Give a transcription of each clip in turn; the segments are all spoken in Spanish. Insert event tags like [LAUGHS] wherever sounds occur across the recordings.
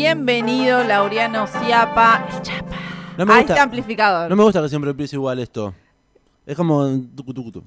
Bienvenido, Laureano Ciapa. El Chapa. No me Ahí gusta- está amplificador. No me gusta que siempre empiece igual esto. Es como tucu, tucu, tucu.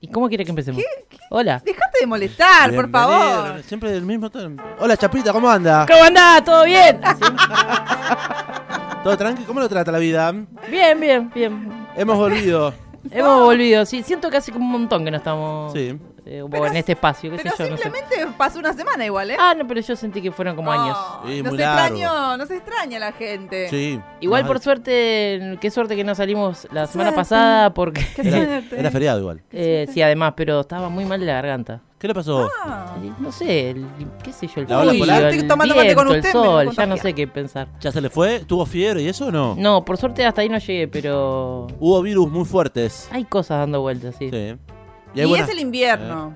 ¿Y cómo quiere que empecemos? Hola. Dejate de molestar, por Bienvenido, favor. Siempre del mismo tono. Hola, Chapita, ¿cómo anda? ¿Cómo andás? ¿Todo bien? [LAUGHS] ¿Todo tranqui? ¿Cómo lo trata la vida? Bien, bien, bien. Hemos volvido. Hemos volvido, sí. Siento que hace como un montón que no estamos Sí. Eh, o en este espacio, qué sé Pero yo, no sé. simplemente pasó una semana igual, ¿eh? Ah, no, pero yo sentí que fueron como años. No, Sí, no se largo. extrañó, no se extraña la gente. Sí. Igual por suerte, qué suerte que no salimos la semana Suerte. pasada porque... Qué Era, suerte. era feriado igual. Eh, sí, además, pero estaba muy mal de la garganta. ¿Qué le pasó? Ah. No sé, el- qué sé yo, el La frío, polar. el tomando viento, con usted, sol, ya no sé qué pensar. ¿Ya se le fue? ¿Tuvo fiebre y eso o no? No, por suerte hasta ahí no llegué, pero Hubo virus muy fuertes. hay cosas dando vueltas, sí. Sí. Y, buenas, es el invierno.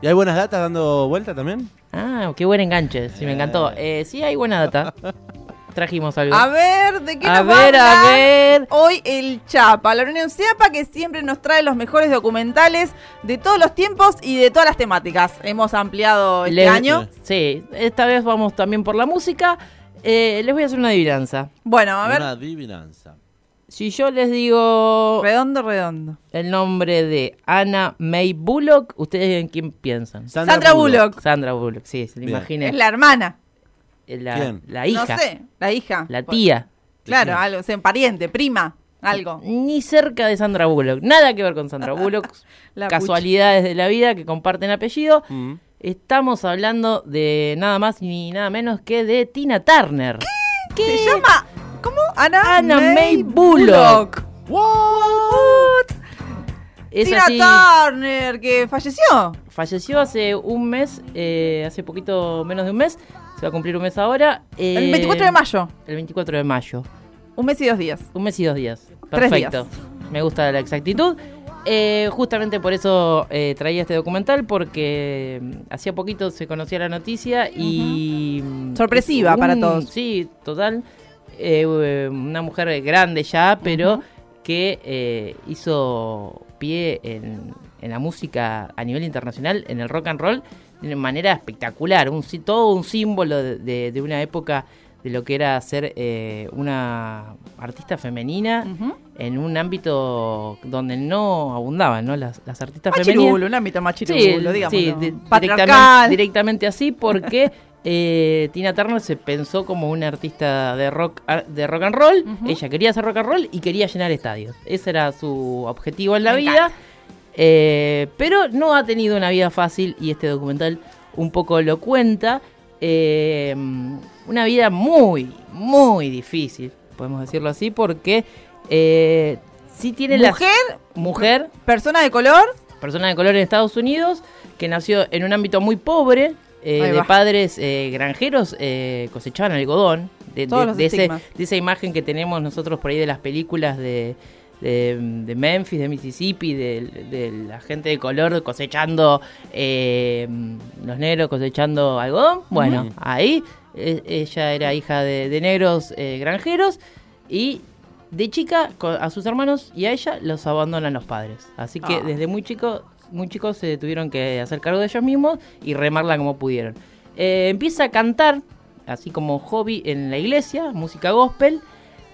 ¿Y hay buenas datas dando vuelta también? Ah, qué buen enganche, sí, me encantó. Eh, sí, hay buena data. [LAUGHS] Trajimos algo. A ver, ¿de qué A nos va ver, a hablar ver. Hoy el Chapa, la Unión Ciapa que siempre nos trae los mejores documentales de todos los tiempos y de todas las temáticas. Hemos ampliado este Les- año. Sí, esta vez vamos también por la música. Eh, les voy a hacer una adivinanza. Bueno, a ver, Una adivinanza. Si yo les digo redondo, redondo. el nombre de Anna May Bullock, ¿ustedes en quién piensan? Sandra Bullock. Sandra Bullock, sí, se lo imaginé. Es la hermana. La, ¿Quién? la hija, No sé, la hija. la tía. Claro, algo, o sea, pariente, prima, algo. Ni cerca de Sandra Bullock. Nada que ver con Sandra Bullock. [LAUGHS] La Casualidades de la vida que comparten apellido. Mm. Estamos hablando de nada más ni nada menos que de Tina Turner. ¿Qué? Se llama, ¿cómo? Ana, Anna May Bullock. What? Es Tina así, Turner, que falleció. falleció hace un mes, eh, hace poquito menos de un mes. Se va a cumplir un mes ahora. eh, El 24 de mayo. El 24 de mayo. Un mes y dos días. Un mes y dos días. Tres Perfecto. Me gusta la exactitud. Eh, justamente por eso eh, traía este documental, porque mm, hacía poquito se conocía la noticia y... mm, Sorpresiva es para todos. Sí, total. Eh, una mujer grande ya, pero que eh, hizo pie en, en la música a nivel internacional, en el rock and roll, de manera espectacular. Un, sí- todo un símbolo de, de- de una época de lo que era ser eh, una artista femenina en un ámbito donde no abundaban ¿no? Las, las artistas femeninas. Machirulo, un ámbito machirulo, digamos. sí, di- Patriarcal. directamente, directamente así porque [LAUGHS] eh, Tina Turner se pensó como una artista de rock ar- de rock and roll. Ella quería hacer rock and roll y quería llenar estadios. Ese era su objetivo en la Me vida. Eh, pero no ha tenido una vida fácil y este documental un poco lo cuenta. Eh, una vida muy, muy difícil, podemos decirlo así, porque eh, sí tiene la Mujer, mujer persona de color. persona de color en Estados Unidos, que nació en un ámbito muy pobre, eh, de padres eh, granjeros, eh, cosechaban algodón, de, de- de ese- de esa imagen que tenemos nosotros por ahí de las películas de, de, Memphis, de Mississippi, de, de la gente de color cosechando, eh, los negros cosechando algodón. Bueno, ahí eh, ella era hija de, negros granjeros y de chica a sus hermanos y a ella los abandonan los padres. Así que Ah. desde muy chico, muy chicos se tuvieron que hacer cargo de ellos mismos y remarla como pudieron. Eh, empieza a cantar, así como hobby en la iglesia, música gospel,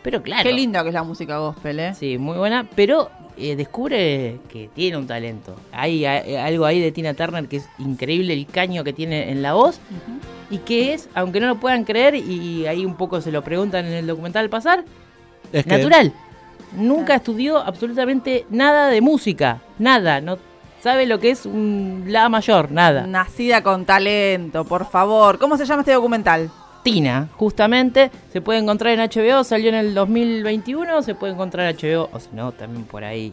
pero claro. Qué lindo que es la música gospel, ¿eh? Sí, muy buena, pero eh, descubre que tiene un talento. Hay, hay algo ahí de Tina Turner que es increíble, el caño que tiene en la voz y que es, aunque no lo puedan creer, y ahí un poco se lo preguntan en el documental al pasar, Es que natural. Nunca estudió absolutamente nada de música, nada, no sabe lo que es un la mayor, nada. Nacida con talento, por favor. ¿Cómo se llama este documental? Tina, justamente, se puede encontrar en HBO, salió en el 2021, se puede encontrar en HBO, o si no, también por ahí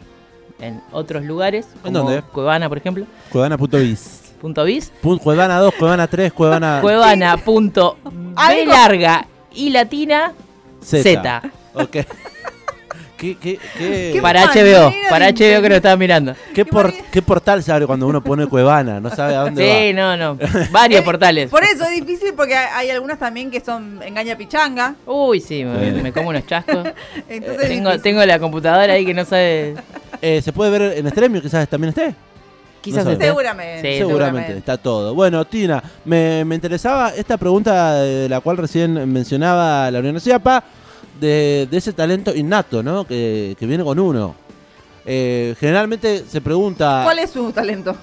en otros lugares, ¿En dónde? Cuevana, por ejemplo, Cuevana.biz. punto .biz, Pun- Cuevana 2, Cuevana 3, Cuevana [LAUGHS] Cuevana, punto [LAUGHS] B larga y latina, Z. Z. Ok. ¿Qué, qué, qué, Qué para HBO, para HBO que lo estaba mirando. qué qué por- qué portal se abre cuando uno pone Cuevana? No sabe a dónde Sí, no, no, varios [LAUGHS] portales. Por eso es difícil porque hay algunas también que son engaña pichanga. Uy, sí, me, me como unos chascos. [LAUGHS] Entonces es tengo, tengo la computadora ahí que no sabe. Eh, ¿Se puede ver en Extremio? Quizás también esté. Quizás No esté. Seguramente. Sí, seguramente, está todo. Bueno, Tina, me, me interesaba esta pregunta de la cual recién mencionaba la Universidad PA, de, de ese talento innato, ¿no? Que, que viene con uno. Eh, generalmente se pregunta... ¿Cuál es su talento?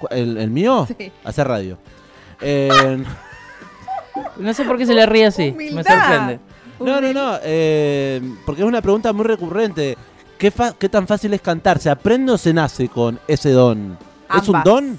¿Cu- ¿El, el mío? Sí. Hacer radio. Eh, [LAUGHS] No sé por qué se le ríe así. Me sorprende. no, no, no. eh, porque es una pregunta muy recurrente. ¿Qué, fa- ¿Qué tan fácil es cantar? ¿Se aprende o se nace con ese don? ¿Es un don?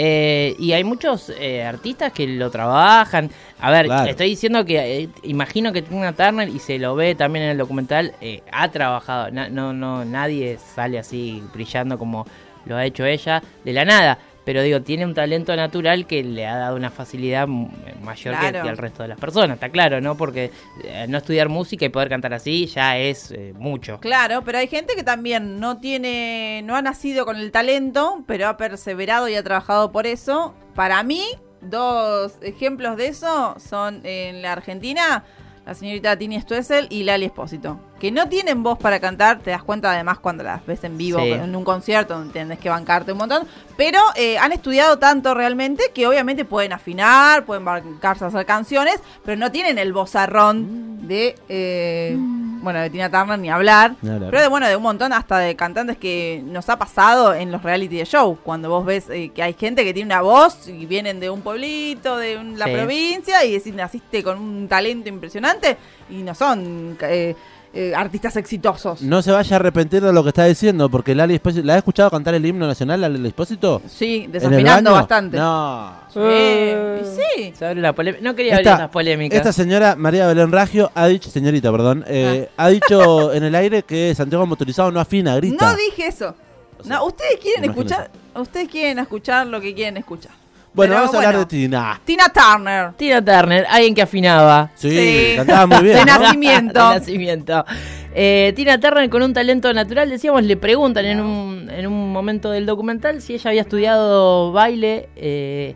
Eh, y hay muchos eh, artistas que lo trabajan. A ver, Claro. estoy diciendo que eh, imagino que Tina Turner y se lo ve también en el documental. eh, ha trabajado. Na- no, no, nadie sale así brillando como lo ha hecho ella de la nada. Pero digo, tiene un talento natural que le ha dado una facilidad m- mayor que, Claro. que al resto de las personas, está claro, ¿no? Porque eh, no estudiar música y poder cantar así ya es eh, mucho. Claro, pero hay gente que también no tiene, no ha nacido con el talento, pero ha perseverado y ha trabajado por eso. Para mí, dos ejemplos de eso son en la Argentina, la señorita Tini Stuessel y Lali Espósito, que no tienen voz para cantar, te das cuenta además cuando las ves en vivo, Sí. en un concierto, donde tenés que bancarte un montón, pero eh, han estudiado tanto realmente que obviamente pueden afinar, pueden bancarse a hacer canciones, pero no tienen el vozarrón de, eh, bueno, de Tina Turner ni hablar. Ni hablar. Pero de, bueno, de un montón hasta de cantantes que nos ha pasado en los reality de show. Cuando vos ves eh, que hay gente que tiene una voz y vienen de un pueblito, de un- la Sí. provincia, y decís, naciste con un talento impresionante y no son eh, artistas exitosos. No se vaya a arrepentir de lo que está diciendo, porque Lali Espósito... ¿La has escuchado cantar el himno nacional, Lali Espósito? Sí, ¿En el desafinando bastante. No. Sí, y sí. Se abre la polémica. No quería Esta- abrir esas polémicas. Esta señora, María Belén Raggio, ha dicho, señorita, perdón, eh, Ah. ha dicho [LAUGHS] en el aire que Santiago Motorizado no afina, grita. No dije eso. O sea, No, ustedes quieren escuchar, ustedes quieren escuchar lo que quieren escuchar. Bueno, Pero vamos a hablar bueno. de Tina. Tina Turner. Tina Turner, alguien que afinaba. Sí, Sí. cantaba muy bien. De ¿no? nacimiento. [LAUGHS] De nacimiento. Eh, Tina Turner con un talento natural, decíamos, le preguntan en un, en un momento del documental si ella había estudiado baile eh,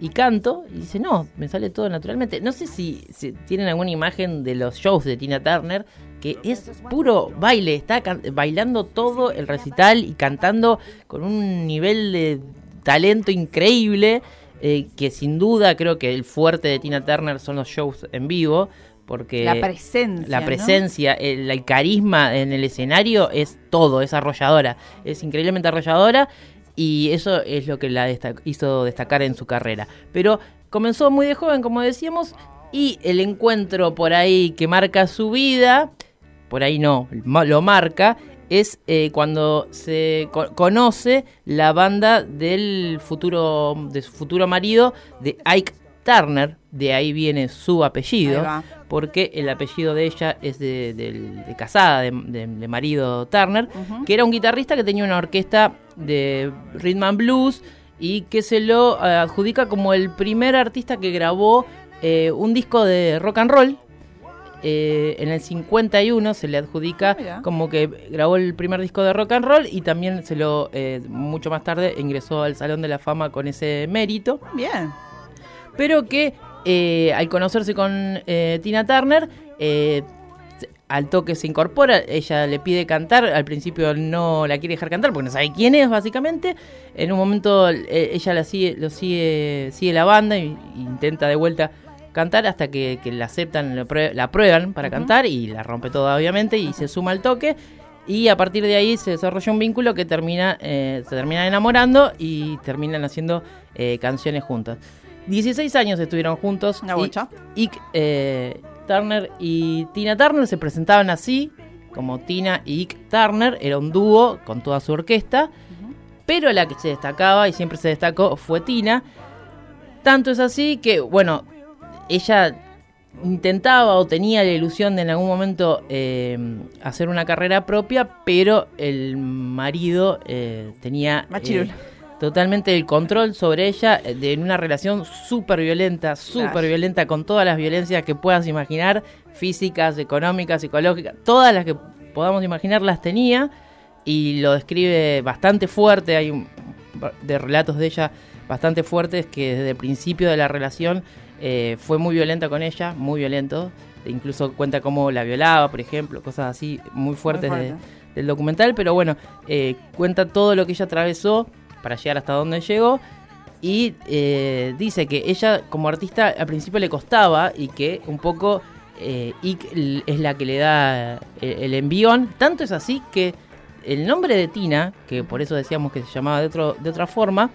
y canto. Y dice, no, me sale todo naturalmente. No sé si, si tienen alguna imagen de los shows de Tina Turner, que es puro baile. Está bailando todo el recital y cantando con un nivel de talento increíble. Eh, que sin duda creo que el fuerte de Tina Turner son los shows en vivo. Porque La presencia. la ¿no? presencia, el, el carisma en el escenario es todo, es arrolladora, es increíblemente arrolladora y eso es lo que la hizo destacar en su carrera. Pero comenzó muy de joven, como decíamos, y el encuentro por ahí que marca su vida, por ahí no, lo marca, es eh, cuando se co- conoce la banda del futuro, de su futuro marido, de Ike Turner, de ahí viene su apellido porque el apellido de ella es de, de casada, de, marido Turner, que era un guitarrista que tenía una orquesta de rhythm and blues y que se lo eh, adjudica como el primer artista que grabó eh, un disco de rock and roll. Eh, en el 51 se le adjudica Ah, como que grabó el primer disco de rock and roll y también se lo eh, mucho más tarde ingresó al Salón de la Fama con ese mérito. Bien. pero que eh, al conocerse con Tina Turner, al toque se incorpora, ella le pide cantar, al principio no la quiere dejar cantar porque no sabe quién es básicamente, en un momento ella la sigue, lo sigue, sigue la banda e intenta de vuelta cantar hasta que, que la aceptan, la, prue- la prueban para cantar y la rompe toda obviamente y se suma al toque. Y a partir de ahí se desarrolla un vínculo que termina, eh, se termina enamorando y terminan haciendo eh, canciones juntas. 16 años estuvieron juntos. Una y- bocha. Ike eh, Turner y Tina Turner se presentaban así, como Tina y Ike Turner, era un dúo con toda su orquesta, pero la que se destacaba y siempre se destacó fue Tina. Tanto es así que, bueno, ella intentaba o tenía la ilusión de en algún momento eh, hacer una carrera propia, pero el marido eh, tenía eh, totalmente el control sobre ella de en una relación súper violenta, súper violenta, con todas las violencias que puedas imaginar, físicas, económicas, psicológicas, todas las que podamos imaginar las tenía y lo describe bastante fuerte, hay un, de relatos de ella bastante fuertes que desde el principio de la relación eh, fue muy violenta con ella, muy violento, e incluso cuenta cómo la violaba, por ejemplo, cosas así muy fuertes fuerte. del documental, pero bueno, eh, cuenta todo lo que ella atravesó para llegar hasta donde llegó. Y eh, dice que ella como artista al principio le costaba y que un poco eh, l- es la que le da eh, el envión. Tanto es así que el nombre de Tina, que por eso decíamos que se llamaba de, otro, de otra forma,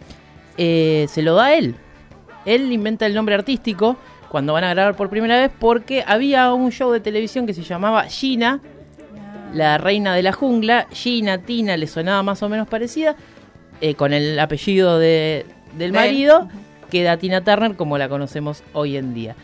se lo da a él. Él inventa el nombre artístico cuando van a grabar por primera vez porque había un show de televisión que se llamaba Gina, la reina de la jungla. Gina, Tina, le sonaba más o menos parecida, eh, con el apellido de, del De- marido, queda Tina Turner como la conocemos hoy en día.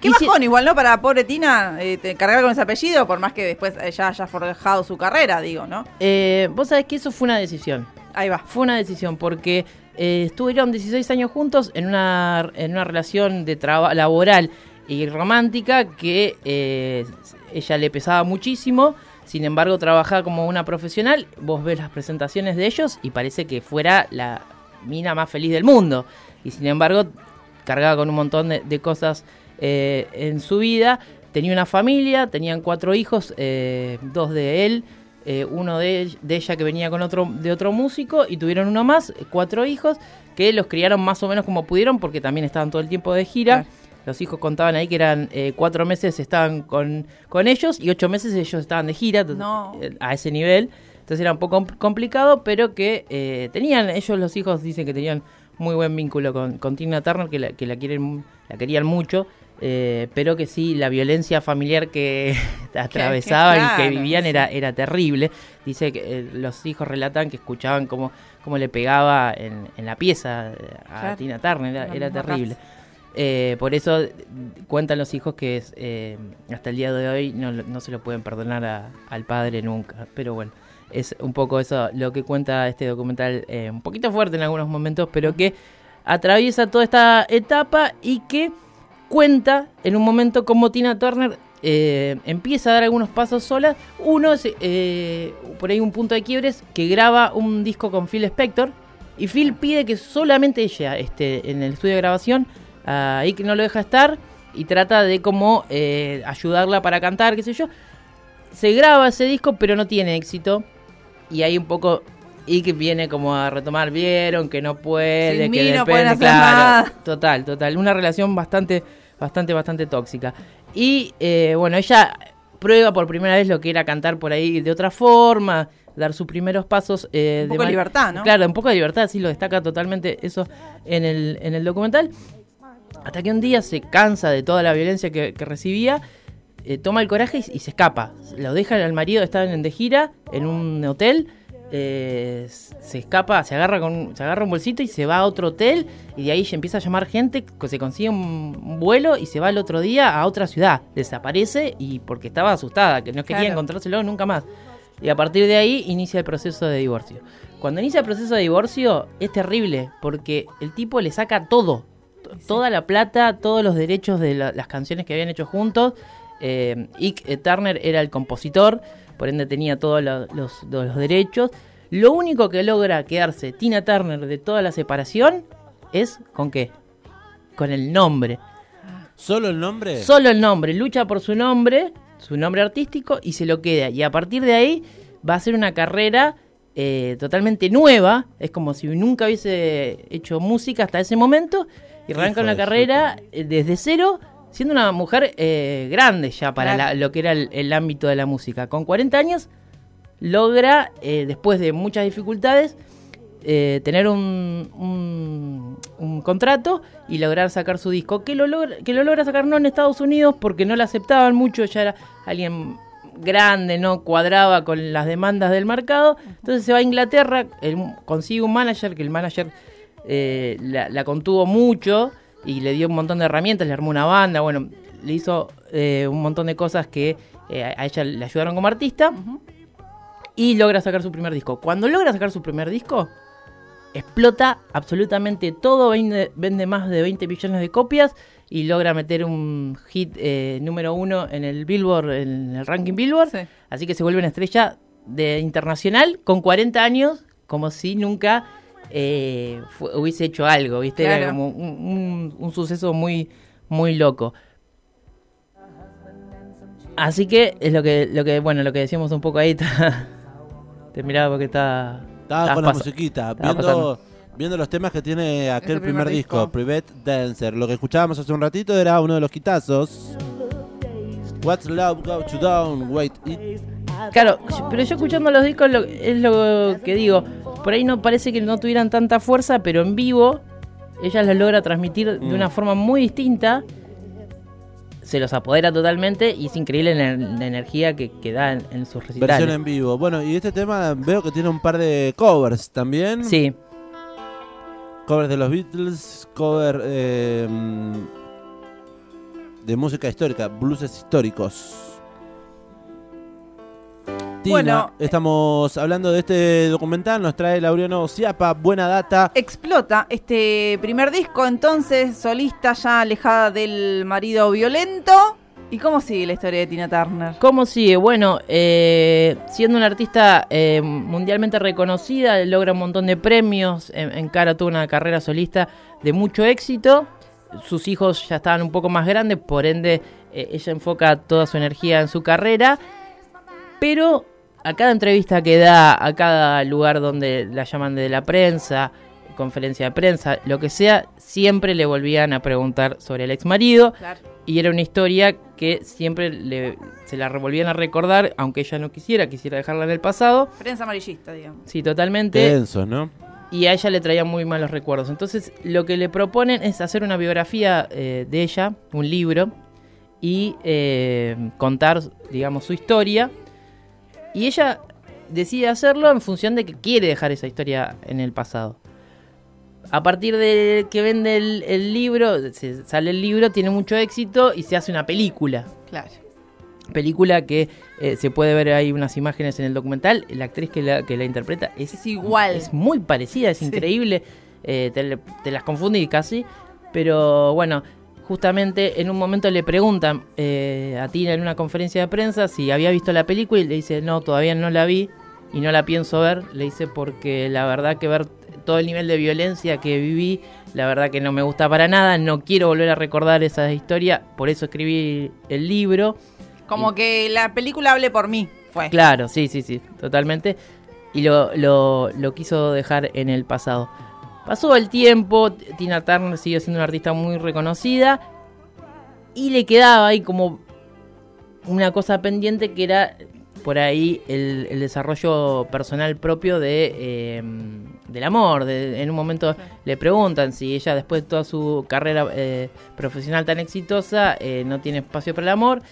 Qué si- bajón, igual, ¿no? Para pobre Tina, eh, cargar con ese apellido, por más que después ella haya forjado su carrera, digo, ¿no? Eh, Vos sabés que eso fue una decisión. Ahí va. Fue una decisión porque eh, estuvieron 16 años juntos en una, en una relación de laboral y romántica que eh, ella le pesaba muchísimo. Sin embargo, trabajaba como una profesional. Vos ves las presentaciones de ellos y parece que fuera la mina más feliz del mundo. Y sin embargo, cargaba con un montón de, cosas eh, en su vida. Tenía una familia, tenían cuatro hijos, dos de él, eh, uno de, de ella que venía con otro de otro músico y tuvieron uno más, eh, cuatro hijos que los criaron más o menos como pudieron porque también estaban todo el tiempo de gira. Claro. Los hijos contaban ahí que eran eh, cuatro meses estaban con, con ellos y ocho meses ellos estaban de gira No. eh, a ese nivel. Entonces era un poco compl- complicado, pero que eh, tenían, ellos los hijos dicen que tenían muy buen vínculo con, con Tina Turner, que la, que la quieren, la querían mucho, eh, pero que sí, la violencia familiar que [LAUGHS] atravesaban y que vivían era, era terrible. Dice que eh, los hijos relatan que escuchaban cómo, cómo le pegaba en, en la pieza eh, a Claro. Tina Turner, era, terrible. Eh, por eso cuentan los hijos que es, hasta el día de hoy no, no se lo pueden perdonar a- al padre nunca. Pero bueno, es un poco eso lo que cuenta este documental, eh, un poquito fuerte en algunos momentos, pero que atraviesa toda esta etapa y que cuenta en un momento cómo Tina Turner eh, empieza a dar algunos pasos sola. Uno es eh, por ahí un punto de quiebres que graba un disco con Phil Spector y Phil pide que solamente ella esté en el estudio de grabación. Ahí que no lo deja estar y trata de como eh, ayudarla para cantar, qué sé yo. Se graba ese disco, pero no tiene éxito. Y ahí un poco y que viene como a retomar, vieron que no puede, Sin que mí no depende, pueden hacer claro, nada. total, total, una relación bastante, bastante, bastante tóxica. Y eh, bueno, ella prueba por primera vez lo que era cantar por ahí de otra forma, dar sus primeros pasos eh, Un poco de libertad, ¿no? Claro, un poco de libertad, sí lo destaca totalmente eso en el, en el documental. Hasta que un día se cansa de toda la violencia que, que recibía, eh, toma el coraje y, y se escapa. Lo deja al marido, estaban en de gira, en un hotel, eh, se escapa, se agarra con se agarra un bolsito y se va a otro hotel y de ahí empieza a llamar gente, se consigue un, vuelo y se va el otro día a otra ciudad. Desaparece y porque estaba asustada, que no quería Claro. encontrárselo nunca más. Y a partir de ahí inicia el proceso de divorcio. Cuando inicia el proceso de divorcio es terrible porque el tipo le saca todo. Toda la plata, todos los derechos de la- las canciones que habían hecho juntos. Eh, Ike eh, Turner era el compositor, por ende tenía todos lo- los, derechos. Lo único que logra quedarse Tina Turner de toda la separación es con qué? Con el nombre. ¿Solo el nombre? Solo el nombre, lucha por su nombre, su nombre artístico y se lo queda. Y a partir de ahí va a ser una carrera eh, totalmente nueva. Es como si nunca hubiese hecho música hasta ese momento. Y arranca una carrera eh, desde cero, siendo una mujer eh, grande ya para la- lo que era el, el ámbito de la música. Con 40 años logra, eh, después de muchas dificultades, eh, tener un, un, un contrato y lograr sacar su disco. Que lo, logra, que lo logra sacar no en Estados Unidos porque no la aceptaban mucho, ya era alguien grande, no cuadraba con las demandas del mercado. Entonces se va a Inglaterra, él consigue un manager, que el manager eh, la, la contuvo mucho y le dio un montón de herramientas, le armó una banda, bueno, le hizo eh, un montón de cosas que eh, a ella le ayudaron como artista y logra sacar su primer disco. Cuando logra sacar su primer disco, explota absolutamente todo, vende, vende más de 20 millones de copias y logra meter un hit eh, número uno en el Billboard, en el ranking Billboard. Sí. Así que se vuelve una estrella de internacional con 40 años, como si nunca eh, fu- hubiese hecho algo, ¿viste? Era Claro. como un, un- un suceso muy, muy loco. Así que es lo que, lo que, bueno, lo que decíamos un poco ahí. [LAUGHS] Te miraba porque está, Estaba con la musiquita, viendo, viendo los temas que tiene aquel primer primer, disco, disco. Private Dancer. Lo que escuchábamos hace un ratito era uno de los quitazos. What's Love Go to Down, Wait It. Claro, pero yo escuchando los discos lo- es lo que digo. Por ahí no parece que no tuvieran tanta fuerza, pero en vivo ella los logra transmitir de Mm. una forma muy distinta. Se los apodera totalmente y es increíble la, la energía que, que da en, en sus Versión recitales. en vivo. Bueno, y este tema veo que tiene un par de covers también. Sí, Covers de los Beatles, cover eh, de música histórica, blueses históricos. Bueno, estamos hablando de este documental, nos trae Laureano Ciapa, buena data. Explota este primer disco, entonces solista ya alejada del marido violento. ¿Y cómo sigue la historia de Tina Turner? ¿Cómo sigue? Bueno, eh, siendo una artista eh, mundialmente reconocida, logra un montón de premios, en, encara toda una carrera solista de mucho éxito. Sus hijos ya estaban un poco más grandes, por ende eh, ella enfoca toda su energía en su carrera. Pero a cada entrevista que da, a cada lugar donde la llaman de la prensa, conferencia de prensa, lo que sea, siempre le volvían a preguntar sobre el ex marido Claro. y era una historia que siempre le- se la revolvían a recordar, aunque ella no quisiera, quisiera dejarla en el pasado. Prensa amarillista, digamos. Sí, totalmente. Densos, ¿no? Y a ella le traían muy malos recuerdos. Entonces, lo que le proponen es hacer una biografía eh, de ella, un libro, y eh, contar, digamos, su historia. Y ella decide hacerlo en función de que quiere dejar esa historia en el pasado. A partir de que vende el, el libro, se- sale el libro, tiene mucho éxito y se hace una película. Claro. Película que eh, se puede ver ahí unas imágenes en el documental. La actriz que la, que la interpreta es, Es igual. es muy parecida, es Sí. increíble. eh, te, te las confundí casi. Pero bueno, justamente en un momento le preguntan eh, a Tina en una conferencia de prensa si había visto la película y le dice, no, todavía no la vi y no la pienso ver. Le dice porque la verdad que ver todo el nivel de violencia que viví, la verdad que no me gusta para nada. No quiero volver a recordar esa historia, por eso escribí el libro. Como que la película hable por mí. Fue. Claro, sí, sí, sí, totalmente. Y lo, lo, lo quiso dejar en el pasado. Pasó el tiempo, Tina Turner siguió siendo una artista muy reconocida. Y le quedaba ahí como una cosa pendiente que era por ahí el, el desarrollo personal propio de eh, del amor. De- en un momento le preguntan si ella después de toda su carrera eh, profesional tan exitosa eh, no tiene espacio para el amor.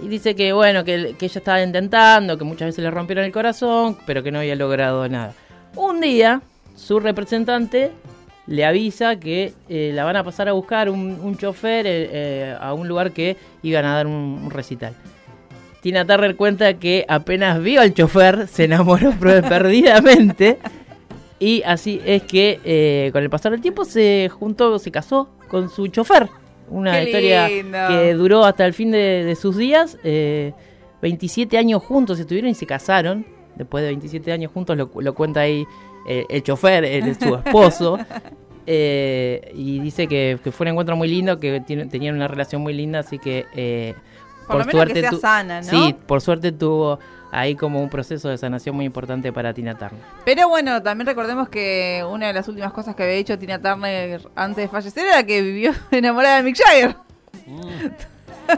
Y dice que bueno, que, que ella estaba intentando, que muchas veces le rompieron el corazón, pero que no había logrado nada. Un día, su representante le avisa que eh, la van a pasar a buscar un, un chofer eh, eh, a un lugar que iban a dar un, un recital. Tina Turner cuenta que apenas vio al chofer, se enamoró [LAUGHS] perdidamente. Y así es que eh, con el pasar del tiempo se juntó, se casó con su chofer. Una Qué historia lindo. que duró hasta el fin de, de sus días. eh, 27 años juntos estuvieron y se casaron. Después de 27 años juntos lo, lo cuenta ahí eh, el chofer, el- su [LAUGHS] esposo. Eh, y dice que, que fue un encuentro muy lindo, que tiene- tenían una relación muy linda, así que eh, Por, lo menos que sea tu- sana, ¿no? Sí, por suerte tuvo ahí como un proceso de sanación muy importante para Tina Turner. Pero bueno, también recordemos que una de las últimas cosas que había dicho Tina Turner antes de fallecer era que vivió [LAUGHS] enamorada de Mick Jagger.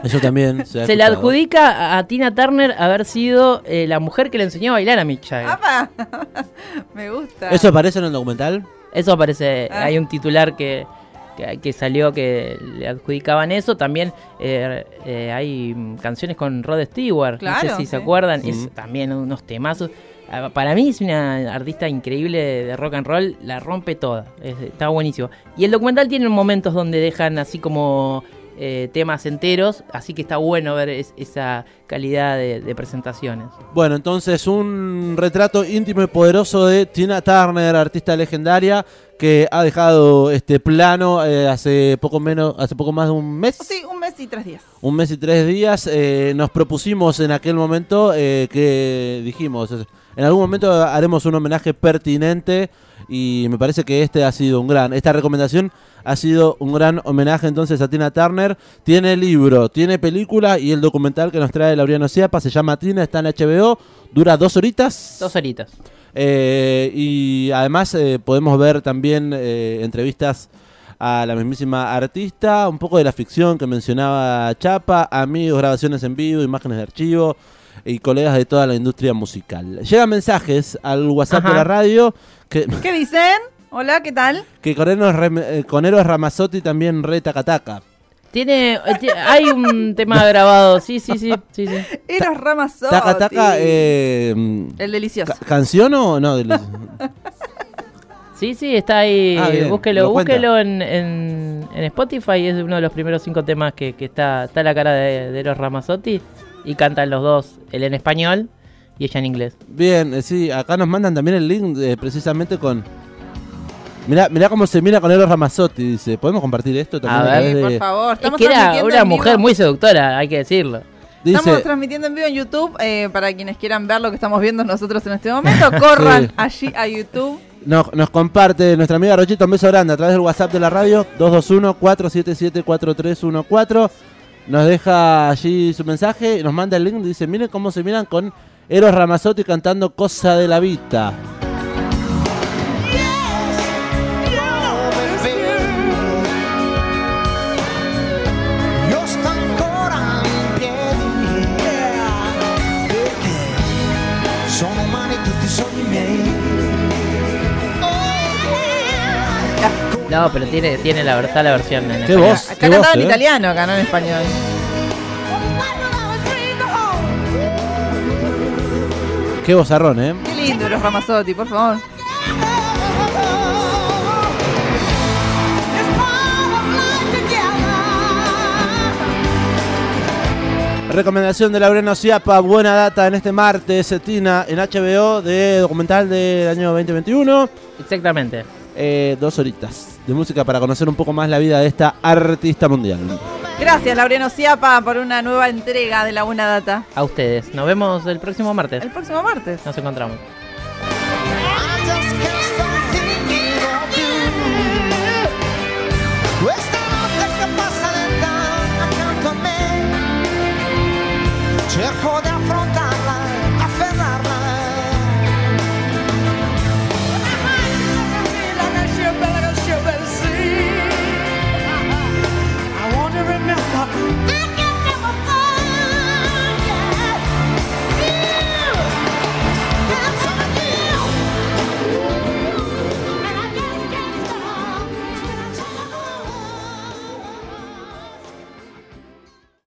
Eso también se Se le adjudica a, Tina Turner haber sido eh, la mujer que le enseñó a bailar a Mick Jagger. ¡Apa! [LAUGHS] Me gusta. ¿Eso aparece en el documental? Eso aparece, Ah. hay un titular que, que, que salió que le adjudicaban eso. También eh, eh, hay canciones con Rod Stewart, no sé si se acuerdan, Sí. es también unos temazos. Ah, Para mí es una artista increíble de, de rock and roll, la rompe toda, es- está buenísimo. Y el documental tiene momentos donde dejan así como eh, temas enteros, así que está bueno ver es- esa calidad de, de presentaciones. Bueno, entonces un retrato íntimo y poderoso de Tina Turner, artista legendaria, que ha dejado este plano eh, hace poco menos, hace poco más de un mes. Sí, un mes y tres días. Un mes y tres días. eh, nos propusimos en aquel momento eh, que dijimos, en algún momento haremos un homenaje pertinente Y me parece que este ha sido un gran, esta recomendación ha sido un gran homenaje entonces a Tina Turner. Tiene libro, tiene película y el documental que nos trae Laureano Ciapa se llama Tina, está en HBO, dura dos horitas. Dos horitas. Eh, y además eh, podemos ver también eh, entrevistas a la mismísima artista, un poco de la ficción que mencionaba Chapa, amigos, grabaciones en vivo, imágenes de archivo y colegas de toda la industria musical. Llegan mensajes al WhatsApp de Ajá. la radio que, ¿Qué dicen? Hola, ¿qué tal? que con Eros, Rem- eh, con Eros Ramazzotti también re tacataca. Tiene, eh, hay un tema grabado, sí, sí, sí, sí, sí. Eros Ramazzotti. Taca taca, eh, El delicioso. ca- ¿canción o no? [LAUGHS] Sí, sí, está ahí. Ah, bien, búsquelo, búsquelo en, en, en Spotify. Es uno de los primeros cinco temas que, que está, está la cara de, de Eros Ramazzotti. Y cantan los dos, él en español y ella en inglés. Bien, eh, sí, acá nos mandan también el link eh, precisamente con... Mirá, mirá cómo se mira con Eros Ramazzotti, dice. ¿Podemos compartir esto también? A ver. de- por favor. Es que era transmitiendo una en vivo. mujer muy seductora, hay que decirlo. Dice, Estamos transmitiendo en vivo en YouTube. eh, para quienes quieran ver lo que estamos viendo nosotros en este momento, [LAUGHS] [LAUGHS] corran Sí. allí a YouTube. nos, nos comparte nuestra amiga Rochito un beso grande a través del WhatsApp de la radio 221-477-4314. Nos deja allí su mensaje, nos manda el link, dice, miren cómo se miran con Eros Ramazzotti cantando Cosa de la miei. No, pero tiene, tiene la, está la versión en Qué español. voz, Acá qué cantaba voz, en eh. italiano, acá no en español. Qué vozarrón, ¿eh? Qué lindo Eros Ramazzotti, por favor. Recomendación de Laureano Ciapa, buena data en este martes, Tina, en HBO de documental del año 2021. Exactamente. Eh, dos horitas de música para conocer un poco más la vida de esta artista mundial. Gracias, Laureano Ciapa, por una nueva entrega de La Buena Data. A ustedes. Nos vemos el próximo martes. El próximo martes. Nos encontramos.